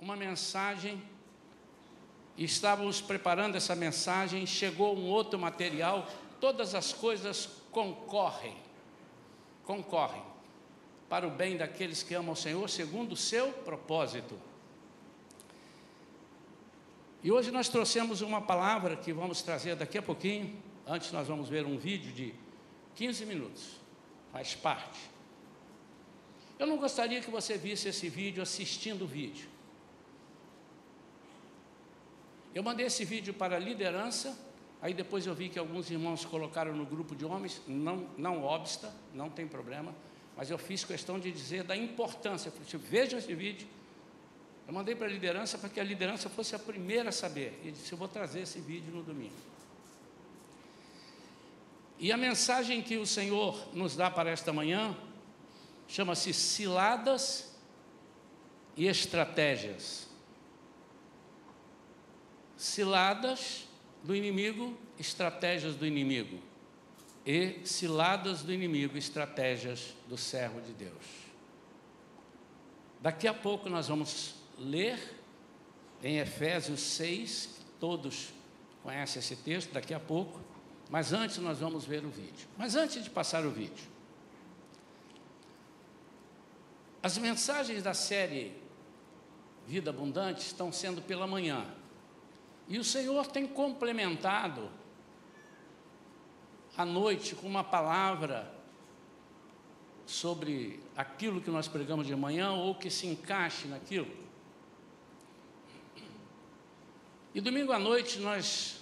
uma mensagem, estávamos preparando essa mensagem, chegou um outro material, todas as coisas concorrem, concorrem para o bem daqueles que amam o Senhor, segundo o seu propósito. E hoje nós trouxemos uma palavra que vamos trazer daqui a pouquinho. Antes nós vamos ver um vídeo de 15 minutos, faz parte. Eu não gostaria que você visse esse vídeo assistindo o vídeo. Eu mandei esse vídeo para a liderança, aí depois eu vi que alguns irmãos colocaram no grupo de homens, não, não obsta, não tem problema, mas eu fiz questão de dizer da importância. Falei, tipo, veja esse vídeo. Eu mandei para a liderança para que a liderança fosse a primeira a saber. E disse, eu vou trazer esse vídeo no domingo. E a mensagem que o Senhor nos dá para esta manhã chama-se ciladas e estratégias. Ciladas do inimigo, estratégias do inimigo e ciladas do inimigo, estratégias do servo de Deus. Daqui a pouco nós vamos ler em Efésios 6, todos conhecem esse texto, daqui a pouco, mas antes nós vamos ver o vídeo. Mas antes de passar o vídeo, as mensagens da série Vida Abundante estão sendo pela manhã. E o Senhor tem complementado à noite com uma palavra sobre aquilo que nós pregamos de manhã ou que se encaixe naquilo. E domingo à noite nós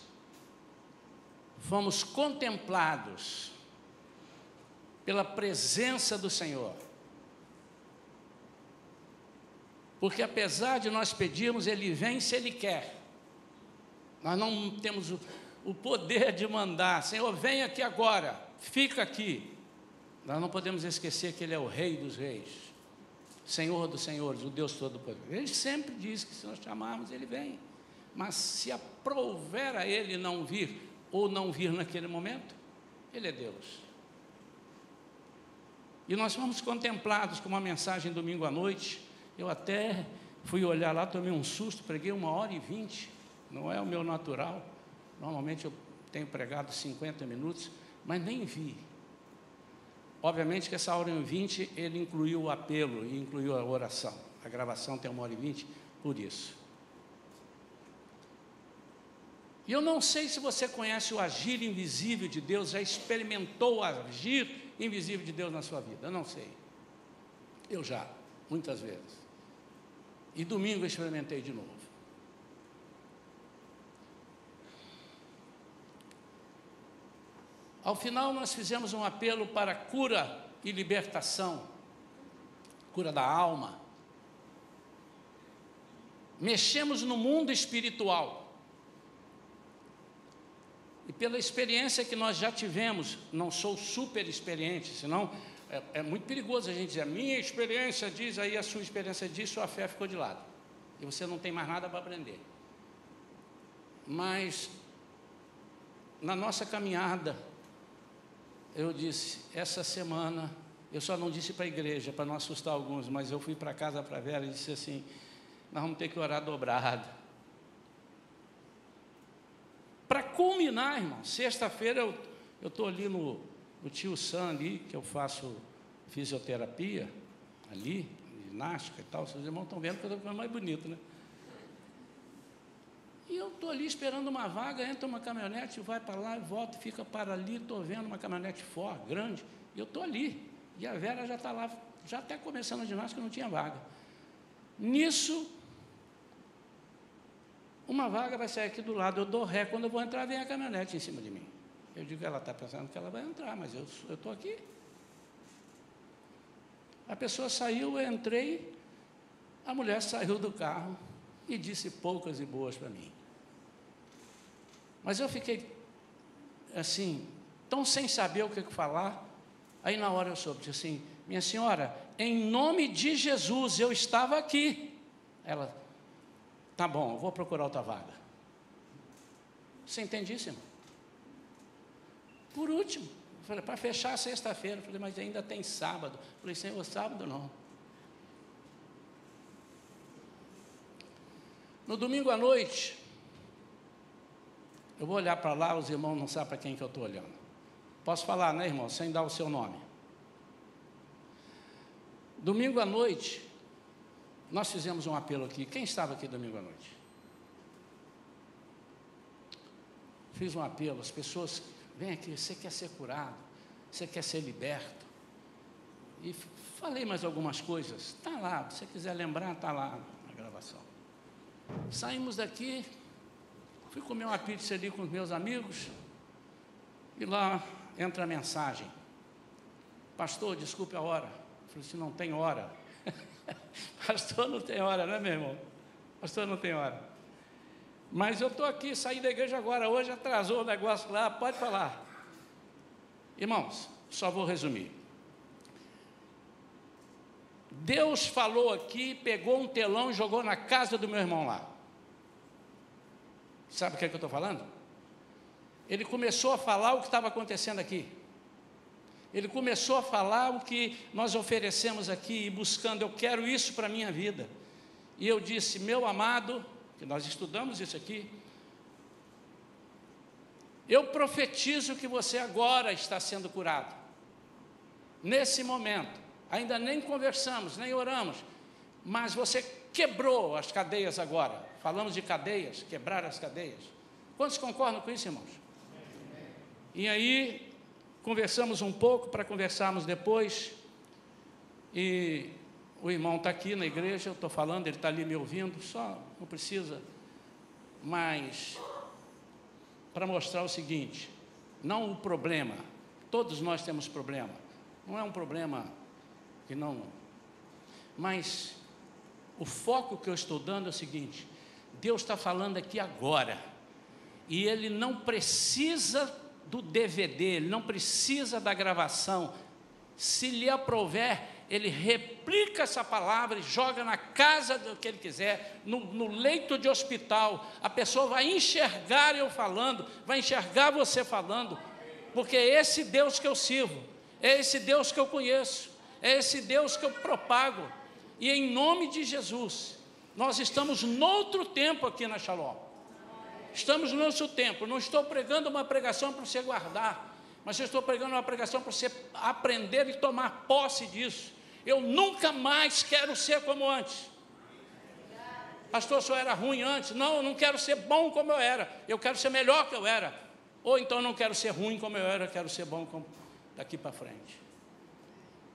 fomos contemplados pela presença do Senhor. Porque apesar de nós pedirmos, Ele vem se Ele quer. Nós não temos o, o poder de mandar, Senhor, vem aqui agora, fica aqui. Nós não podemos esquecer que Ele é o Rei dos Reis, Senhor dos Senhores, o Deus Todo-Poderoso. Ele sempre diz que se nós chamarmos, Ele vem. Mas se aprouver a Ele não vir, ou não vir naquele momento, Ele é Deus. E nós fomos contemplados com uma mensagem domingo à noite. Eu até fui olhar lá, tomei um susto, preguei uma hora e vinte. Não é o meu natural. Normalmente eu tenho pregado 50 minutos, mas nem vi. Obviamente que essa hora e vinte ele incluiu o apelo e incluiu a oração. A gravação tem uma hora e vinte por isso. E eu não sei se você conhece o agir invisível de Deus, já experimentou o agir invisível de Deus na sua vida. Eu não sei. Eu já, muitas vezes. E domingo eu experimentei de novo. Ao final, nós fizemos um apelo para cura e libertação, cura da alma. Mexemos no mundo espiritual. E pela experiência que nós já tivemos, não sou super experiente, senão é, é muito perigoso a gente dizer, a minha experiência diz, aí a sua experiência diz, sua fé ficou de lado. E você não tem mais nada para aprender. Mas, na nossa caminhada, eu disse, essa semana, eu só não disse para a igreja, para não assustar alguns, mas eu fui para casa para a Vera e disse assim, nós vamos ter que orar dobrado. Para culminar, irmão, sexta-feira eu estou ali no, no tio Sam ali, que eu faço fisioterapia, ali, ginástica e tal, seus irmãos estão vendo que eu estou ficando mais bonito, né? E eu estou ali esperando uma vaga, entra uma caminhonete, vai para lá, volta, fica para ali, estou vendo uma caminhonete forte, grande, e eu estou ali. E a Vera já está lá, já até começando a ginástica, não tinha vaga. Nisso, uma vaga vai sair aqui do lado, eu dou ré, quando eu vou entrar, vem a caminhonete em cima de mim. Eu digo, ela está pensando que ela vai entrar, mas eu estou aqui. A pessoa saiu, eu entrei, a mulher saiu do carro e disse poucas e boas para mim. Mas eu fiquei assim, tão sem saber o que falar. Aí na hora eu soube, disse assim, minha senhora, em nome de Jesus, eu estava aqui. Ela, tá bom, eu vou procurar outra vaga. Você irmão? Por último, para fechar sexta-feira, falei, mas ainda tem sábado. Falei, senhor, sábado não. No domingo à noite, eu vou olhar para lá, os irmãos não sabem para quem que eu estou olhando. Posso falar, né, irmão, sem dar o seu nome. Domingo à noite, nós fizemos um apelo aqui. Quem estava aqui domingo à noite? Fiz um apelo, as pessoas, vem aqui, você quer ser curado, você quer ser liberto. E falei mais algumas coisas. Está lá, se você quiser lembrar, está lá na gravação. Saímos daqui, fui comer uma pizza ali com os meus amigos, e lá entra a mensagem. Pastor, desculpe a hora. Eu falei assim, não tem hora. Pastor, não tem hora, né, meu irmão? Pastor, não tem hora. Mas eu estou aqui, saí da igreja agora, hoje atrasou o negócio lá, pode falar. Irmãos, só vou resumir. Deus falou aqui, pegou um telão e jogou na casa do meu irmão lá. Sabe o que, é que eu estou falando? Ele começou a falar o que estava acontecendo aqui. Ele começou a falar o que nós oferecemos aqui, buscando, eu quero isso para a minha vida. E eu disse, meu amado, que nós estudamos isso aqui, eu profetizo que você agora está sendo curado. Nesse momento, ainda nem conversamos, nem oramos, mas você quebrou as cadeias agora. Falamos de cadeias, quebrar as cadeias. Quantos concordam com isso, irmãos? E aí, conversamos um pouco para conversarmos depois. E o irmão está aqui na igreja, eu estou falando, ele está ali me ouvindo, só não precisa. Mas, para mostrar o seguinte: não o problema, todos nós temos problema, não é um problema que não. Mas o foco que eu estou dando é o seguinte: Deus está falando aqui agora, e Ele não precisa do DVD, ele não precisa da gravação. Se lhe aprover, ele replica essa palavra e joga na casa do que ele quiser, no, no, leito de hospital. A pessoa vai enxergar eu falando, vai enxergar você falando, porque é esse Deus que eu sirvo, é esse Deus que eu conheço, é esse Deus que eu propago. E em nome de Jesus, nós estamos noutro tempo aqui na Shalom. Estamos no nosso tempo. Não estou pregando uma pregação para você guardar, mas eu estou pregando uma pregação para você aprender e tomar posse disso. Eu nunca mais quero ser como antes. Pastor, só era ruim antes. Não, eu não quero ser bom como eu era. Eu quero ser melhor que eu era. Ou então não quero ser ruim como eu era, quero ser bom como daqui para frente.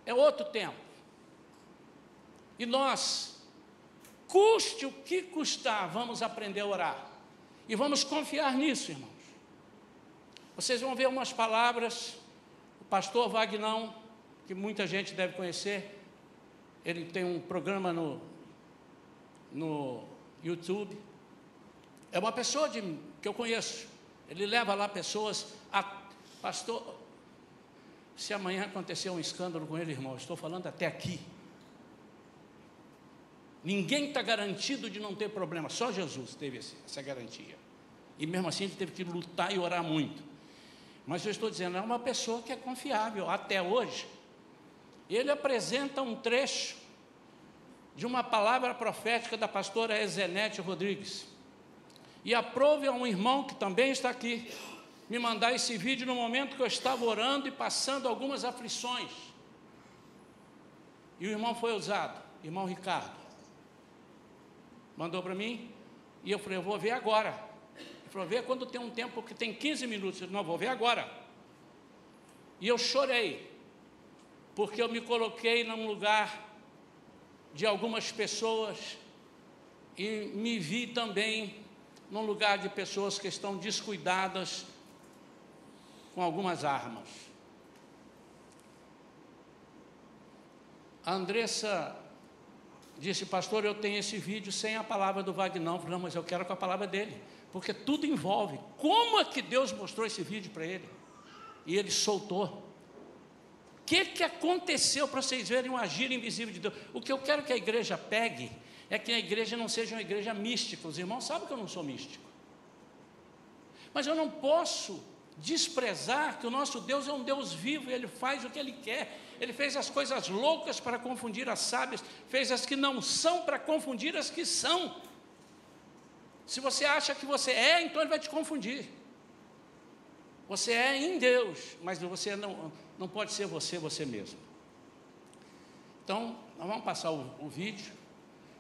É outro tempo. E nós, custe o que custar, vamos aprender a orar. E vamos confiar nisso, irmãos. Vocês vão ver umas palavras, o pastor Vagnão, que muita gente deve conhecer, ele tem um programa no, no YouTube. É uma pessoa de, que eu conheço. Ele leva lá pessoas a. Pastor, se amanhã acontecer um escândalo com ele, irmão, estou falando até aqui. Ninguém está garantido de não ter problema, só Jesus teve essa garantia. E mesmo assim ele teve que lutar e orar muito. Mas eu estou dizendo, é uma pessoa que é confiável até hoje. Ele apresenta um trecho de uma palavra profética da pastora Ezenete Rodrigues. E aprove a um irmão que também está aqui me mandar esse vídeo no momento que eu estava orando e passando algumas aflições. E o irmão foi usado, irmão Ricardo mandou para mim, e eu falei, eu vou ver agora. Ele falou, vê quando tem um tempo que tem 15 minutos. Eu falei, não, vou ver agora. E eu chorei, porque eu me coloquei num lugar de algumas pessoas e me vi também num lugar de pessoas que estão descuidadas com algumas armas. A Andressa disse, pastor, eu tenho esse vídeo sem a palavra do Vagnão. Falei, não, mas eu quero com a palavra dele, porque tudo envolve. Como é que Deus mostrou esse vídeo para ele? E ele soltou. O que, que aconteceu para vocês verem o agir invisível de Deus? O que eu quero que a igreja pegue é que a igreja não seja uma igreja mística. Os irmãos sabem que eu não sou místico. Mas eu não posso desprezar que o nosso Deus é um Deus vivo e Ele faz o que Ele quer. Ele fez as coisas loucas para confundir as sábias, fez as que não são para confundir as que são. Se você acha que você é, então ele vai te confundir. Você é em Deus, mas você não, não pode ser você, você mesmo. Então, nós vamos passar o, o vídeo.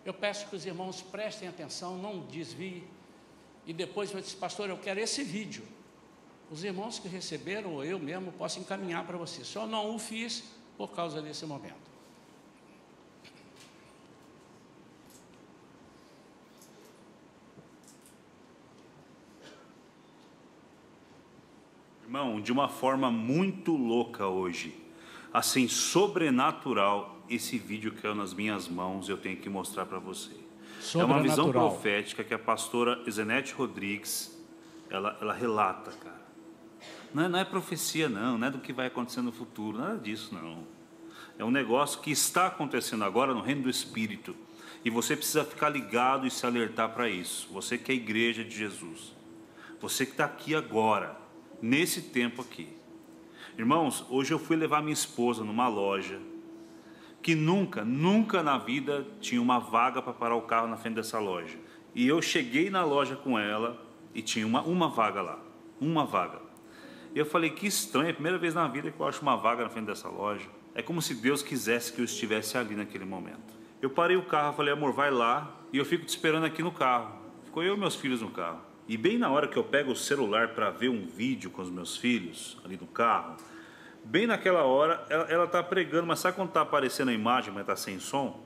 Eu peço que os irmãos prestem atenção, não desviem. E depois eu disse, pastor, eu quero esse vídeo. Os irmãos que receberam, ou eu mesmo, posso encaminhar para você. Só não o fiz por causa desse momento. Irmão, de uma forma muito louca hoje, assim, sobrenatural, esse vídeo caiu nas minhas mãos, eu tenho que mostrar para você. É uma visão profética que a pastora Zenete Rodrigues, ela, ela relata, cara. Não é, não é profecia, não, não é do que vai acontecer no futuro, nada disso, não. É um negócio que está acontecendo agora no reino do Espírito. E você precisa ficar ligado e se alertar para isso. Você que é a igreja de Jesus. Você que está aqui agora nesse tempo aqui. Irmãos, hoje eu fui levar minha esposa numa loja que nunca, nunca na vida tinha uma vaga para parar o carro na frente dessa loja. E eu cheguei na loja com ela e tinha uma, uma vaga lá, uma vaga. E eu falei, que estranho, é a primeira vez na vida que eu acho uma vaga na frente dessa loja. É como se Deus quisesse que eu estivesse ali naquele momento. Eu parei o carro, falei, amor, vai lá, e eu fico te esperando aqui no carro. Ficou eu e meus filhos no carro. E bem na hora que eu pego o celular para ver um vídeo com os meus filhos, ali no carro, bem naquela hora ela está pregando, mas sabe quando está aparecendo a imagem, mas está sem som?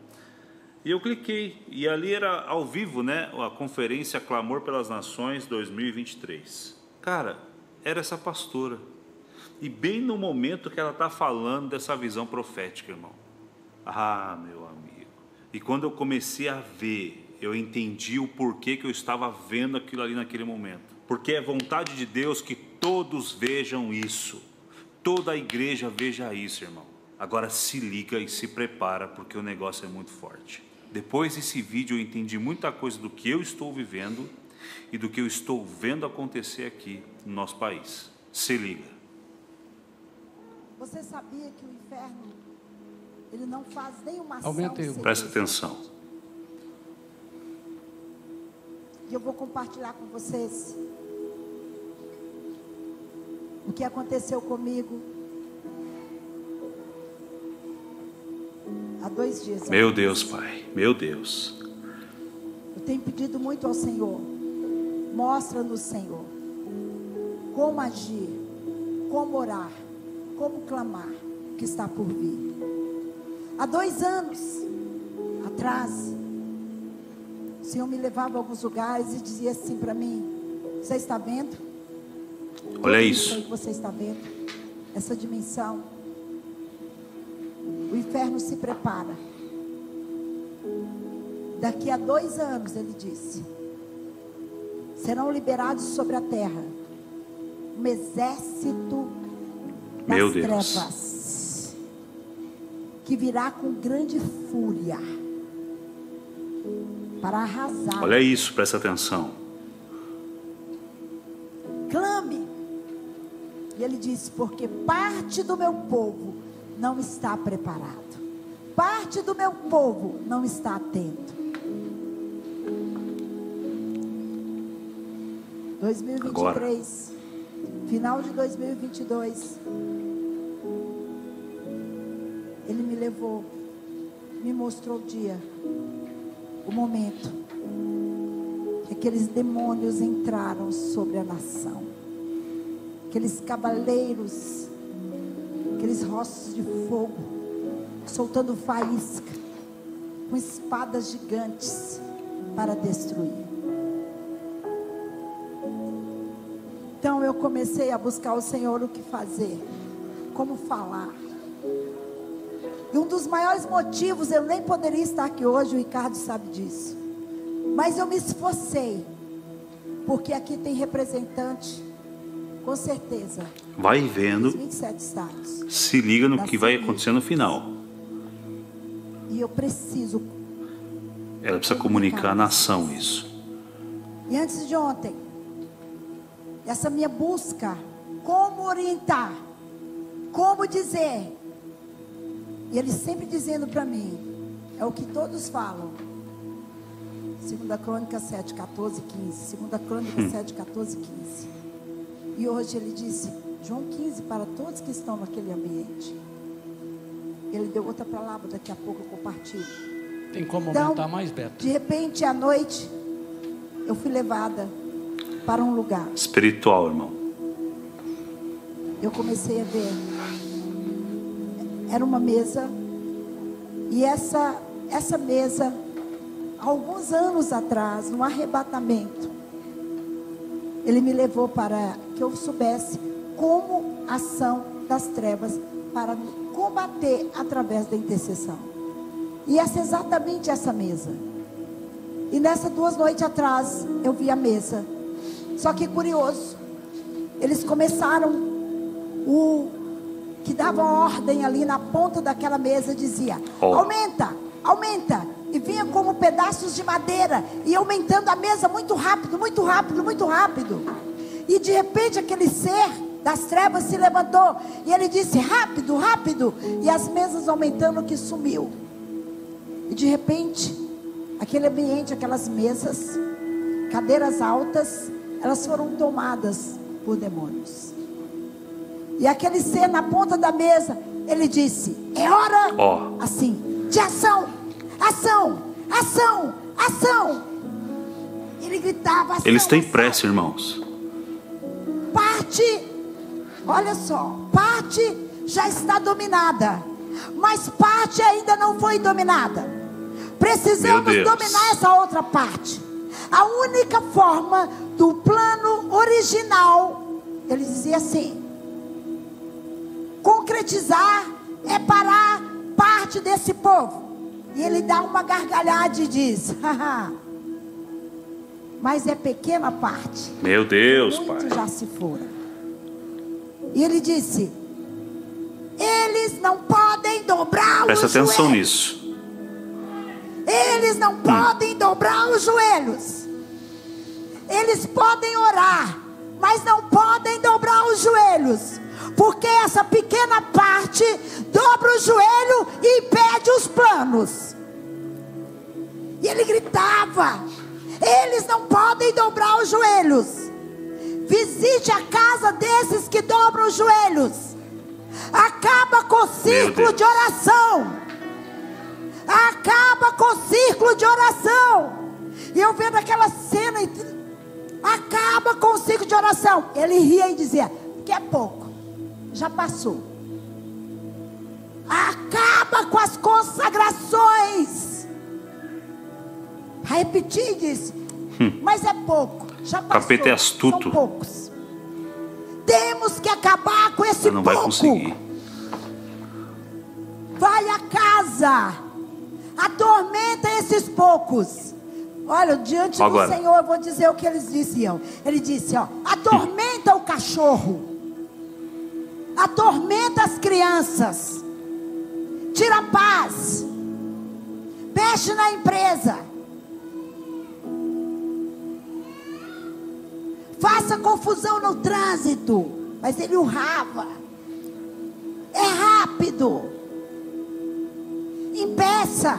E eu cliquei, e ali era ao vivo, né? A conferência Clamor pelas Nações 2023. Cara, era essa pastora. E bem no momento que ela está falando dessa visão profética, irmão. Ah, meu amigo. E quando eu comecei a ver eu entendi o porquê que eu estava vendo aquilo ali naquele momento. Porque é vontade de Deus que todos vejam isso. Toda a igreja veja isso, irmão. Agora se liga e se prepara, porque o negócio é muito forte. Depois desse vídeo eu entendi muita coisa do que eu estou vivendo e do que eu estou vendo acontecer aqui no nosso país. Se liga. Você sabia que o inferno ele não faz nenhuma ação. Presta atenção. E eu vou compartilhar com vocês o que aconteceu comigo há dois dias. Meu Deus, Pai, meu Deus. Eu tenho pedido muito ao Senhor. Mostra-nos, Senhor, como agir, como orar, como clamar o que está por vir. Há dois anos atrás, Senhor me levava a alguns lugares e dizia assim para mim: Você está vendo? Olha isso. Que você está vendo essa dimensão. O inferno se prepara. Daqui a dois anos, ele disse, serão liberados sobre a terra um exército das Meu Deus. trevas que virá com grande fúria para arrasar. Olha isso, presta atenção. Clame. E ele disse: Porque parte do meu povo não está preparado. Parte do meu povo não está atento. 2023, Agora. final de 2022, ele me levou, me mostrou o dia o momento que aqueles demônios entraram sobre a nação. Aqueles cavaleiros, aqueles rostos de fogo, soltando faísca, com espadas gigantes para destruir. Então eu comecei a buscar o Senhor o que fazer, como falar. E um dos maiores motivos, eu nem poderia estar aqui hoje, o Ricardo sabe disso. Mas eu me esforcei. Porque aqui tem representante, com certeza. Vai vendo. 27 estados. Se liga no que vai acontecer no final. E eu preciso. Ela precisa comunicar à nação isso. E antes de ontem, essa minha busca, como orientar, como dizer, e ele sempre dizendo para mim: é o que todos falam. Segunda Crônica 7, 14, 15. Segunda Crônica hum. 7, 14, 15. E hoje ele disse, João 15, para todos que estão naquele ambiente. Ele deu outra palavra, daqui a pouco eu compartilho. Tem como então, aumentar mais, Beto? De repente, à noite, eu fui levada para um lugar. Espiritual, irmão. Eu comecei a ver. Era uma mesa. E essa, essa mesa, alguns anos atrás, no arrebatamento, ele me levou para que eu soubesse como ação das trevas para combater através da intercessão. E essa é exatamente essa mesa. E nessa duas noites atrás, eu vi a mesa. Só que curioso, eles começaram o que dava ordem ali na ponta daquela mesa dizia: oh. aumenta, aumenta. E vinha como pedaços de madeira e aumentando a mesa muito rápido, muito rápido, muito rápido. E de repente aquele ser das trevas se levantou e ele disse: rápido, rápido. E as mesas aumentando que sumiu. E de repente, aquele ambiente, aquelas mesas, cadeiras altas, elas foram tomadas por demônios. E aquele ser na ponta da mesa, ele disse: é hora, oh. assim, de ação, ação, ação, ação. Ele gritava. Ação, Eles têm pressa, irmãos. Parte Olha só, parte já está dominada, mas parte ainda não foi dominada. Precisamos dominar essa outra parte. A única forma do plano original, ele dizia assim: concretizar é parar parte desse povo. E ele dá uma gargalhada e diz: mas é pequena parte. Meu Deus, Muito pai. já se foram. E ele disse: Eles não podem dobrar Presta os atenção joelhos. nisso. Eles não hum. podem dobrar os joelhos. Eles podem orar, mas não podem dobrar os joelhos. Porque essa pequena parte dobra o joelho e impede os planos. E ele gritava: Eles não podem dobrar os joelhos. Visite a casa desses que dobram os joelhos. Acaba com o círculo de oração. Acaba com o círculo de oração. E eu vendo aquela cena. Acaba com o círculo de oração. Ele ria e dizia: Que é pouco. Já passou. Acaba com as consagrações. Repetir e disse: hum. Mas é pouco. Já passou, Capeta é astuto. São poucos. Temos que acabar com esse não pouco. vai conseguir. Vai a casa. Atormenta esses poucos. Olha, diante Agora. do Senhor, eu vou dizer o que eles diziam. Ele disse, ó, atormenta o cachorro. Atormenta as crianças. Tira a paz. Mexe na empresa faça confusão no trânsito. Mas ele urrava. É rápido. Impeça.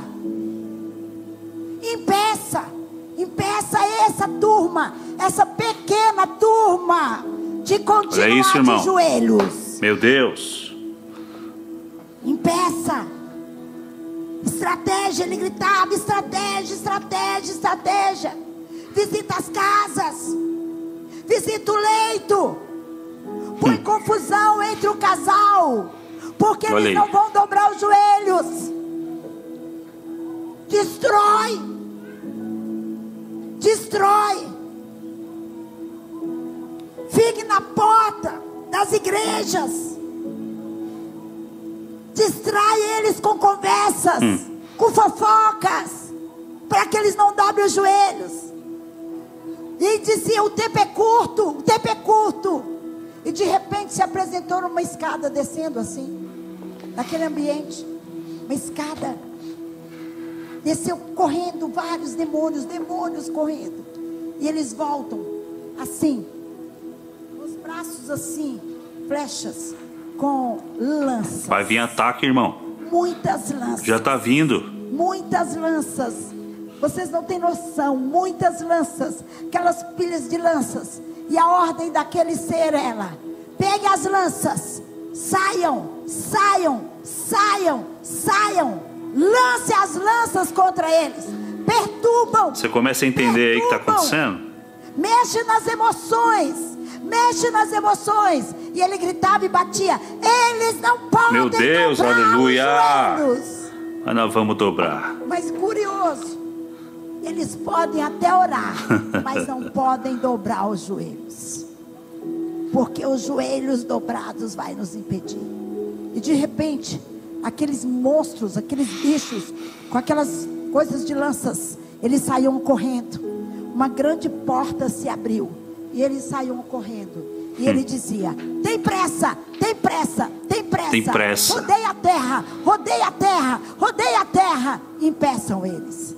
Impeça. Impeça essa turma, essa pequena turma, de continuar isso, de joelhos. Meu Deus. Impeça. Estratégia, ele gritava: estratégia, estratégia, estratégia. Visita as casas visita o leito. Põe confusão entre o casal. Porque Olha eles aí. não vão dobrar os joelhos. Destrói. Destrói. Fique na porta das igrejas. Distrai eles com conversas, hum. com fofocas, para que eles não dobrem os joelhos. E dizia: o tempo é curto, o tempo é curto. E de repente se apresentou numa escada descendo assim, naquele ambiente, uma escada. Desceu correndo vários demônios, demônios correndo. E eles voltam assim, os braços assim, flechas com lanças. Vai vir ataque, irmão. Muitas lanças. Já está vindo. Muitas lanças Vocês não têm noção, muitas lanças, aquelas pilhas de lanças. E a ordem daquele ser ela: pegue as lanças, saiam, saiam, saiam, saiam, lance as lanças contra eles, perturbam. Você começa a entender aí o que está acontecendo? Mexe nas emoções, mexe nas emoções. E ele gritava e batia: Eles não podem Meu Deus, aleluia! Mas nós vamos dobrar. Mas curioso, eles podem até orar, mas não podem dobrar os joelhos. Porque os joelhos dobrados vai nos impedir. E de repente, aqueles monstros, aqueles bichos, com aquelas coisas de lanças, eles saíam correndo. Uma grande porta se abriu e eles saíam correndo. E ele dizia: tem pressa, tem pressa, tem pressa. Tem pressa. Rodeia a terra, rodeia a terra, rodeia a terra. Impeçam eles.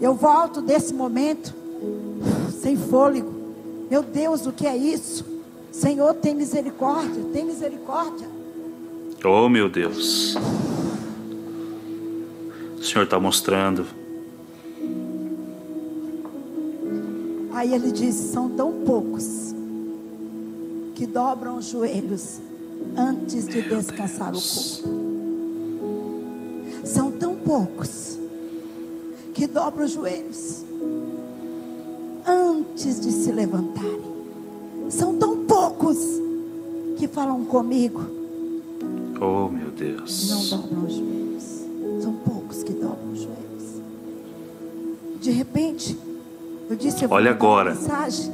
Eu volto desse momento sem fôlego. Meu Deus, o que é isso? Senhor, tem misericórdia, tem misericórdia. Oh, meu Deus. O Senhor está mostrando. Aí ele diz: são tão poucos que dobram os joelhos antes de descansar o corpo. São tão poucos que dobram os joelhos antes de se levantarem. São tão poucos que falam comigo. Oh, meu Deus. Não dobram os joelhos. São poucos que dobram os joelhos. De repente, eu disse, eu Olha agora. mensagem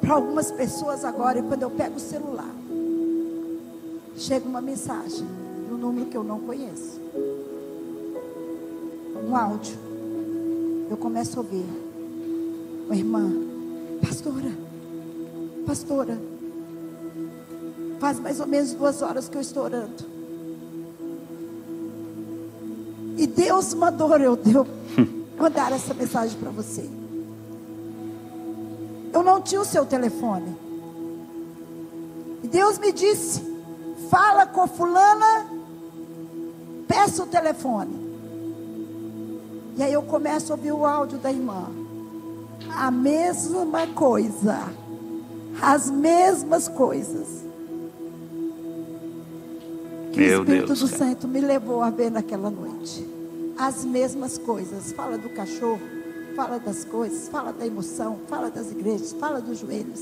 para algumas pessoas agora, e quando eu pego o celular, chega uma mensagem no número que eu não conheço. Um áudio. Eu começo a ouvir. Uma irmã, pastora, pastora, faz mais ou menos duas horas que eu estou orando. E Deus mandou eu, eu mandar essa mensagem para você. Eu não tinha o seu telefone. E Deus me disse: fala com fulana, peça o telefone. E aí eu começo a ouvir o áudio da irmã. A mesma coisa. As mesmas coisas. Que Meu o Espírito Deus, do. Santo me levou a ver naquela noite. As mesmas coisas. Fala do cachorro, fala das coisas, fala da emoção, fala das igrejas, fala dos joelhos.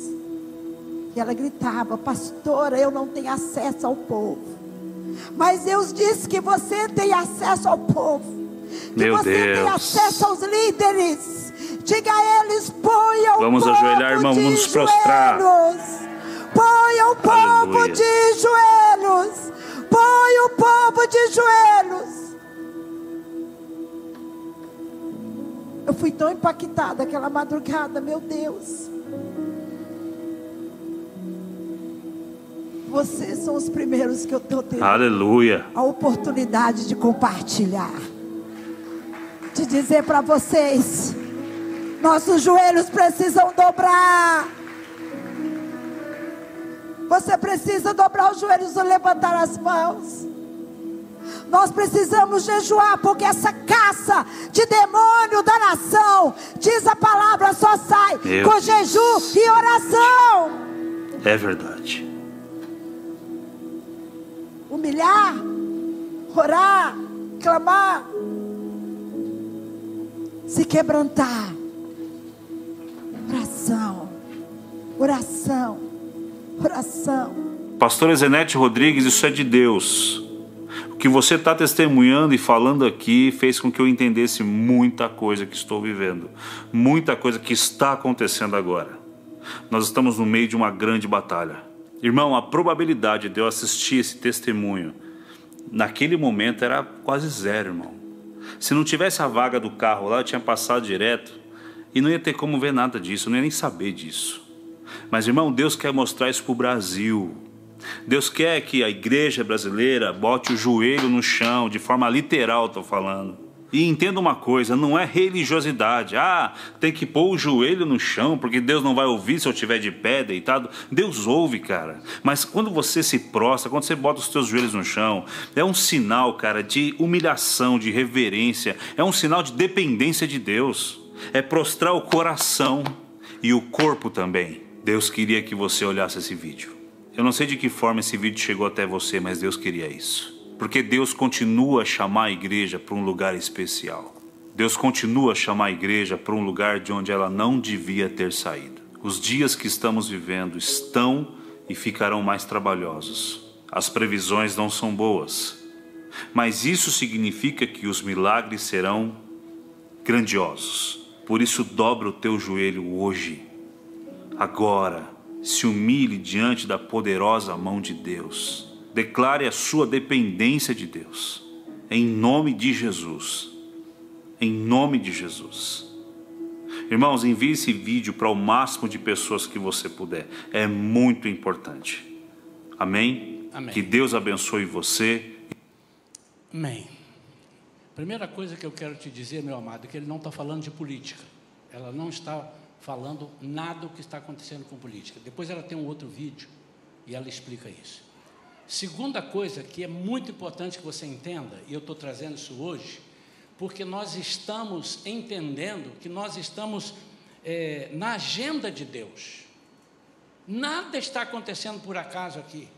E ela gritava: Pastora, eu não tenho acesso ao povo. Mas Deus disse que você tem acesso ao povo. Que Meu você tem Deus. acesso aos líderes. Diga a eles: ponha o Vamos povo ajoelhar, irmão, de vamos nos prostrar. joelhos. Ponha o povo Aleluia. de joelhos. Ponha o povo de joelhos. Eu fui tão impactada aquela madrugada, meu Deus. Vocês são os primeiros que eu estou tendo Aleluia. a oportunidade de compartilhar. De dizer para vocês: nossos joelhos precisam dobrar. Você precisa dobrar os joelhos e levantar as mãos. Nós precisamos jejuar, porque essa caça de demônio da nação, diz a palavra, só sai Meu com jejum e oração. É verdade. humilhar, orar, clamar, se quebrantar. Oração, oração, oração. Pastora Zenete Rodrigues, isso é de Deus. O que você está testemunhando e falando aqui fez com que eu entendesse muita coisa que estou vivendo, muita coisa que está acontecendo agora. Nós estamos no meio de uma grande batalha. Irmão, a probabilidade de eu assistir esse testemunho naquele momento era quase zero, irmão. Se não tivesse a vaga do carro lá, eu tinha passado direto e não ia ter como ver nada disso, não ia nem saber disso. Mas, irmão, Deus quer mostrar isso para o Brasil. Deus quer que a igreja brasileira bote o joelho no chão, de forma literal, estou falando, E entenda uma coisa, não é religiosidade. Ah, tem que pôr o joelho no chão, porque Deus não vai ouvir se eu estiver de pé, deitado. Deus ouve, cara. Mas quando você se prostra, quando você bota os seus joelhos no chão, é um sinal, cara, de humilhação, de reverência, é um sinal de dependência de Deus. É prostrar o coração e o corpo também. Deus queria que você olhasse esse vídeo. Eu não sei de que forma esse vídeo chegou até você, mas Deus queria isso. Porque Deus continua a chamar a igreja para um lugar especial. Deus continua a chamar a igreja para um lugar de onde ela não devia ter saído. Os dias que estamos vivendo estão e ficarão mais trabalhosos. As previsões não são boas. Mas isso significa que os milagres serão grandiosos. Por isso, dobra o teu joelho hoje, agora. Se humilhe diante da poderosa mão de Deus declare a sua dependência de Deus. Em nome de Jesus. Em nome de Jesus. Irmãos, envie esse vídeo para o máximo de pessoas que você puder. É muito importante. Amém? Amém. Que Deus abençoe você. Amém. Primeira coisa que eu quero te dizer, meu amado, é que ele não está falando de política. Ela não está falando nada do que está acontecendo com política. Depois ela tem um outro vídeo e ela explica isso. Segunda coisa que é muito importante que você entenda, e eu estou trazendo isso hoje, porque nós estamos entendendo que nós estamos é, na agenda de Deus. Nada está acontecendo por acaso aqui.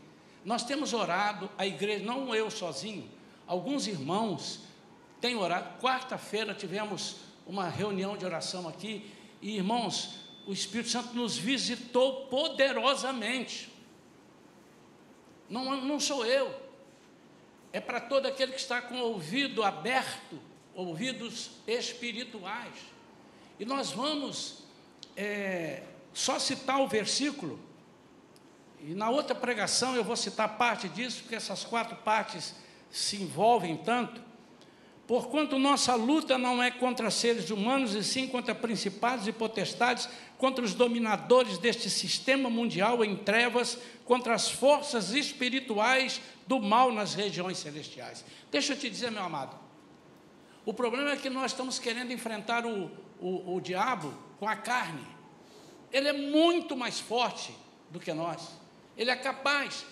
Nós temos orado, a igreja, não eu sozinho, alguns irmãos têm orado. Quarta-feira tivemos uma reunião de oração aqui, e irmãos, o Espírito Santo nos visitou poderosamente. Não, não sou eu. É para todo aquele que está com o ouvido aberto, ouvidos espirituais. E nós vamos é, só citar o versículo, e na outra pregação eu vou citar parte disso, porque essas quatro partes se envolvem tanto. Porquanto nossa luta não é contra seres humanos, e sim contra principados e potestades, contra os dominadores deste sistema mundial em trevas, contra as forças espirituais do mal nas regiões celestiais. Deixa eu te dizer, meu amado, o problema é que nós estamos querendo enfrentar o, o, o diabo com a carne. Ele é muito mais forte do que nós. Ele é capaz.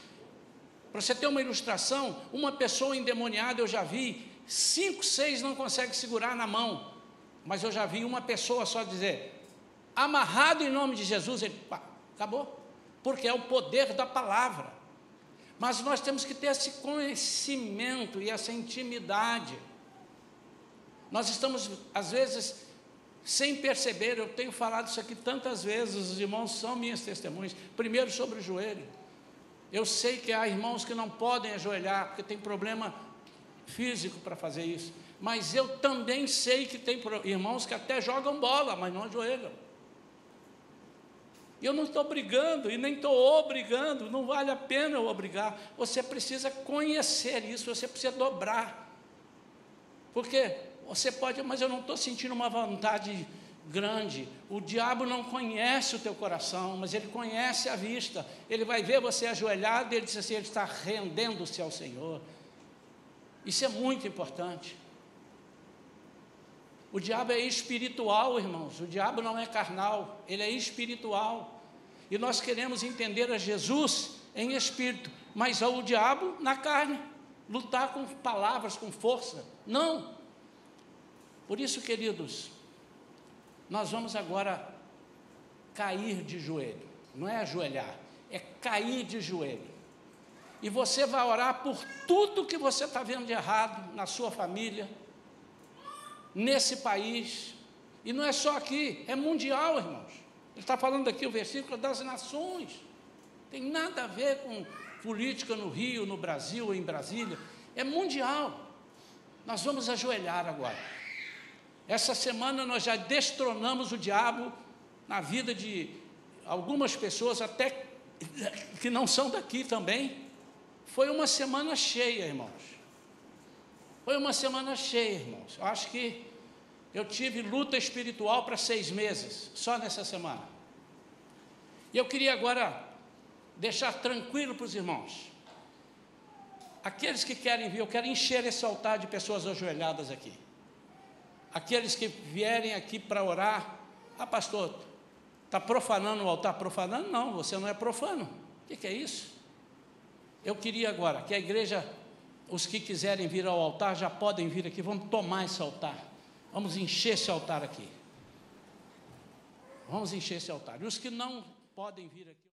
Para você ter uma ilustração, uma pessoa endemoniada eu já vi cinco, seis não consegue segurar na mão. Mas eu já vi uma pessoa só dizer, amarrado em nome de Jesus, ele, pá, acabou. Porque é o poder da palavra. Mas nós temos que ter esse conhecimento e essa intimidade. Nós estamos, às vezes, sem perceber, eu tenho falado isso aqui tantas vezes, os irmãos são minhas testemunhas. Primeiro sobre o joelho. Eu sei que há irmãos que não podem ajoelhar, porque tem problema físico para fazer isso. Mas eu também sei que tem irmãos que até jogam bola, mas não ajoelham. Eu não estou brigando e nem estou obrigando, não vale a pena eu obrigar. Você precisa conhecer isso, você precisa dobrar. Porque você pode, mas eu não estou sentindo uma vontade grande. O diabo não conhece o teu coração, mas ele conhece a vista. Ele vai ver você ajoelhado e ele diz assim: ele está rendendo-se ao Senhor. Isso é muito importante. O diabo é espiritual, irmãos. O diabo não é carnal, ele é espiritual. E nós queremos entender a Jesus em espírito, mas ao diabo na carne, lutar com palavras, com força. Não. Por isso, queridos, nós vamos agora cair de joelho. Não é ajoelhar, é cair de joelho. E você vai orar por tudo que você está vendo de errado na sua família, nesse país. E não é só aqui, é mundial, irmãos. Ele está falando aqui o versículo das nações. Tem nada a ver com política no Rio, no Brasil, em Brasília. É mundial. Nós vamos ajoelhar agora. Essa semana nós já destronamos o diabo na vida de algumas pessoas, até que não são daqui também. Foi uma semana cheia, irmãos. Foi uma semana cheia, irmãos. Eu acho que eu tive luta espiritual para seis meses, só nessa semana. E eu queria agora deixar tranquilo para os irmãos. Aqueles que querem vir, eu quero encher esse altar de pessoas ajoelhadas aqui. aqueles que vierem aqui para orar, ah, pastor, está profanando o altar? Profanando? Não, você não é profano. O que, que é isso? Eu queria agora que a igreja, os que quiserem vir ao altar, já podem vir aqui, vamos tomar esse altar, vamos encher esse altar aqui. Vamos encher esse altar. E os que não podem vir aqui.